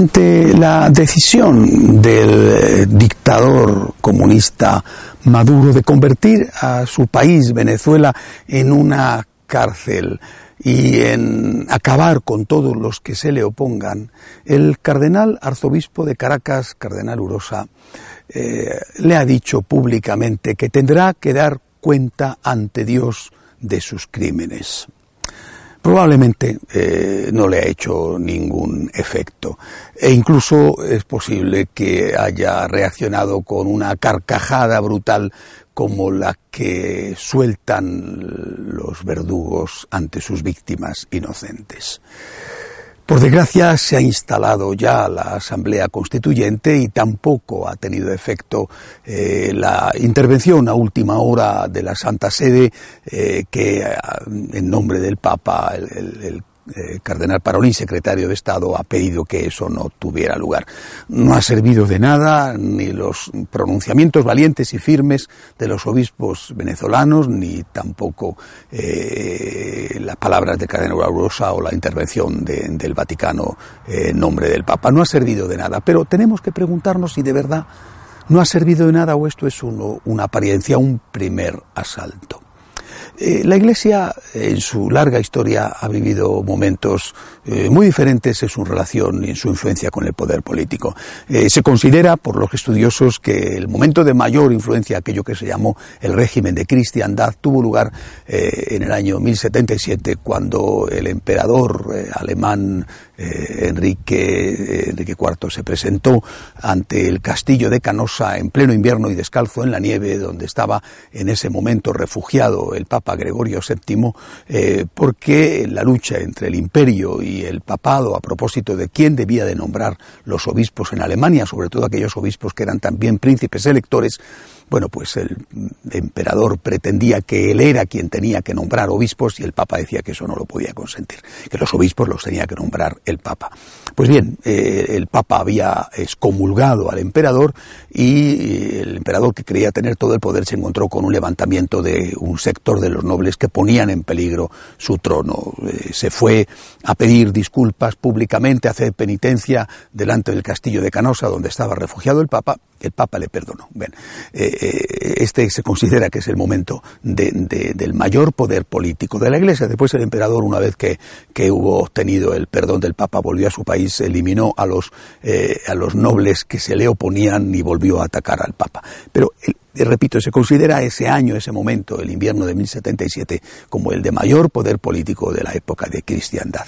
Ante la decisión del eh, dictador comunista Maduro de convertir a su país, Venezuela, en una cárcel y en acabar con todos los que se le opongan, el cardenal arzobispo de Caracas, cardenal Urosa, eh, le ha dicho públicamente que tendrá que dar cuenta ante Dios de sus crímenes probablemente eh, no le ha hecho ningún efecto. E incluso es posible que haya reaccionado con una carcajada brutal como la que sueltan los verdugos ante sus víctimas inocentes. Por desgracia se ha instalado ya la Asamblea Constituyente y tampoco ha tenido efecto eh, la intervención a última hora de la Santa Sede eh, que en nombre del Papa el eh, cardenal Parolín, secretario de Estado, ha pedido que eso no tuviera lugar. No ha servido de nada ni los pronunciamientos valientes y firmes de los obispos venezolanos, ni tampoco eh, las palabras del cardenal Rosa o la intervención de, del Vaticano en nombre del Papa. No ha servido de nada, pero tenemos que preguntarnos si de verdad no ha servido de nada o esto es uno, una apariencia, un primer asalto. Eh, la Iglesia en su larga historia ha vivido momentos eh, muy diferentes en su relación y en su influencia con el poder político. Eh, se considera por los estudiosos que el momento de mayor influencia, aquello que se llamó el régimen de cristiandad, tuvo lugar en el año 1077 cuando el emperador alemán Enrique, Enrique IV se presentó ante el castillo de Canosa en pleno invierno y descalzo en la nieve, donde estaba en ese momento refugiado el Papa Gregorio VII, eh, porque la lucha entre el imperio y el papado a propósito de quién debía de nombrar los obispos en Alemania, sobre todo aquellos obispos que eran también príncipes electores, bueno, pues el emperador pretendía que él era quien tenía que nombrar obispos y el Papa decía que eso no lo podía consentir, que los obispos los tenía que nombrar el Papa. Pues bien, eh, el Papa había excomulgado al emperador y el emperador que creía tener todo el poder se encontró con un levantamiento de un sector de los nobles que ponían en peligro su trono. Eh, se fue a pedir disculpas públicamente, a hacer penitencia delante del castillo de Canosa donde estaba refugiado el Papa el Papa le perdonó. Bien, eh, eh, este se considera que es el momento de, de, del mayor poder político de la Iglesia. Después el emperador, una vez que, que hubo obtenido el perdón del Papa, volvió a su país, eliminó a los, eh, a los nobles que se le oponían y volvió a atacar al Papa. Pero repito, se considera ese año, ese momento, el invierno de 1077, como el de mayor poder político de la época de cristiandad.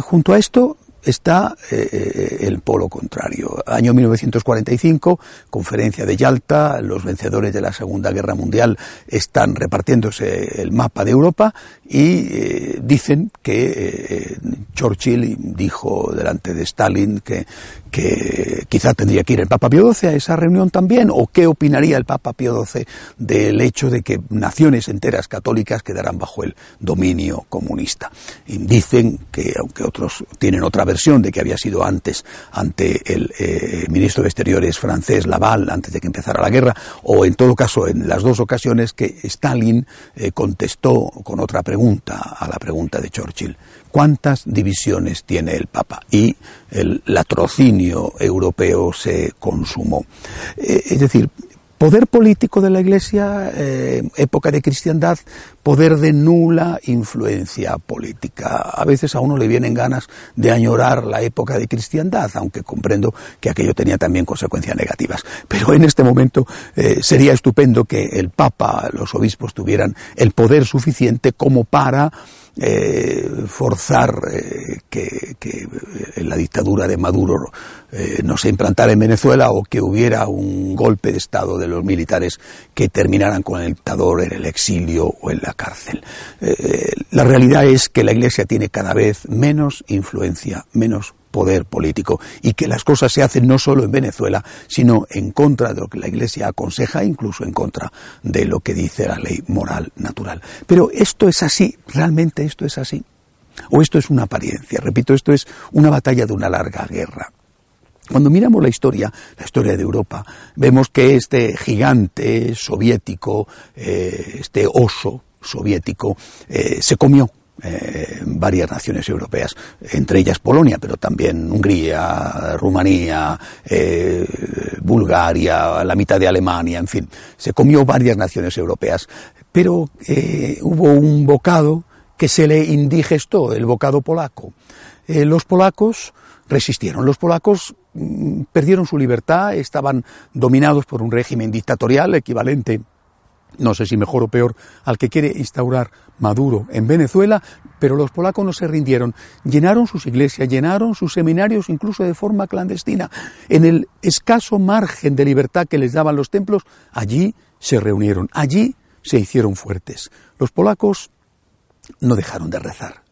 Junto a esto, está eh, el polo contrario. Año 1945, conferencia de Yalta, los vencedores de la Segunda Guerra Mundial están repartiéndose el mapa de Europa y eh, dicen que eh, Churchill dijo delante de Stalin que, que quizá tendría que ir el Papa Pío XII a esa reunión también, o qué opinaría el Papa Pío XII del hecho de que naciones enteras católicas quedarán bajo el dominio comunista. Y dicen que, aunque otros tienen otra versión de que había sido antes ante el eh, ministro de Exteriores francés Laval, antes de que empezara la guerra, o en todo caso en las dos ocasiones que Stalin eh, contestó con otra pregunta a la pregunta de Churchill. ¿Cuántas divisiones tiene el Papa? Y el latrocinio europeo se consumó. Eh, es decir, poder político de la Iglesia, eh, época de cristiandad, poder de nula influencia política. A veces a uno le vienen ganas de añorar la época de cristiandad, aunque comprendo que aquello tenía también consecuencias negativas. Pero en este momento eh, sería estupendo que el Papa, los obispos tuvieran el poder suficiente como para eh, forzar eh, que, que, la dictadura de Maduro no se implantara en Venezuela o que hubiera un golpe de Estado de los militares que terminaran con el dictador en el exilio o en la cárcel. Eh, la realidad es que la Iglesia tiene cada vez menos influencia, menos poder político y que las cosas se hacen no solo en Venezuela, sino en contra de lo que la Iglesia aconseja, incluso en contra de lo que dice la ley moral natural. Pero esto es así, realmente esto es así. O esto es una apariencia, repito, esto es una batalla de una larga guerra. Cuando miramos la historia, la historia de Europa, vemos que este gigante soviético, eh, este oso soviético, eh, se comió eh, varias naciones europeas, entre ellas Polonia, pero también Hungría, Rumanía, eh, Bulgaria, la mitad de Alemania, en fin, se comió varias naciones europeas. Pero hubo un bocado que se le indigestó, el bocado polaco. los polacos resistieron. Los polacos mm, perdieron su libertad, estaban dominados por un régimen dictatorial equivalente no sé si mejor o peor, al que quiere instaurar Maduro en Venezuela, pero los polacos no se rindieron. Llenaron sus iglesias, llenaron sus seminarios incluso de forma clandestina. En el escaso margen de libertad que les daban los templos, allí se reunieron, allí se hicieron fuertes. Los polacos no dejaron de rezar.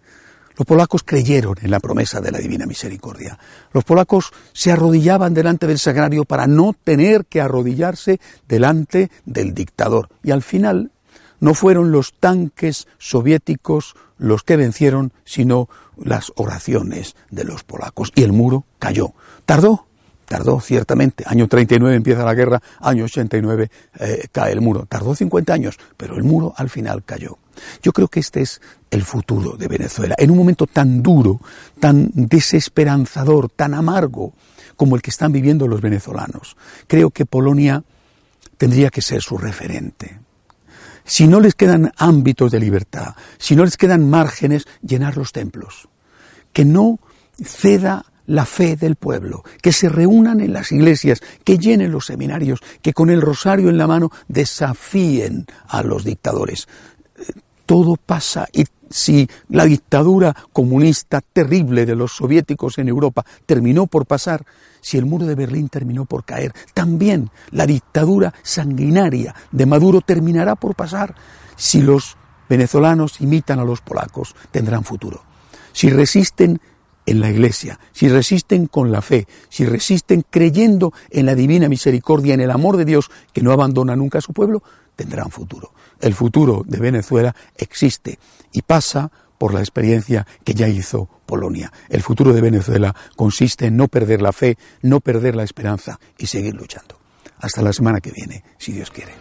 Los polacos creyeron en la promesa de la Divina Misericordia. Los polacos se arrodillaban delante del sagrario para no tener que arrodillarse delante del dictador. Y al final no fueron los tanques soviéticos los que vencieron, sino las oraciones de los polacos. Y el muro cayó. Tardó, Tardó, ciertamente. Año 39 empieza la guerra, año 89 eh, cae el muro. Tardó 50 años, pero el muro al final cayó. Yo creo que este es el futuro de Venezuela. En un momento tan duro, tan desesperanzador, tan amargo como el que están viviendo los venezolanos, creo que Polonia tendría que ser su referente. Si no les quedan ámbitos de libertad, si no les quedan márgenes, llenar los templos. Que no ceda la fe del pueblo, que se reúnan en las iglesias, que llenen los seminarios, que con el rosario en la mano desafíen a los dictadores. Todo pasa y si la dictadura comunista terrible de los soviéticos en Europa terminó por pasar, si el muro de Berlín terminó por caer, también la dictadura sanguinaria de Maduro terminará por pasar. Si los venezolanos imitan a los polacos, tendrán futuro. Si resisten en la iglesia, si resisten con la fe, si resisten creyendo en la divina misericordia, en el amor de Dios que no abandona nunca a su pueblo, tendrán futuro. El futuro de Venezuela existe y pasa por la experiencia que ya hizo Polonia. El futuro de Venezuela consiste en no perder la fe, no perder la esperanza y seguir luchando. Hasta la semana que viene, si Dios quiere.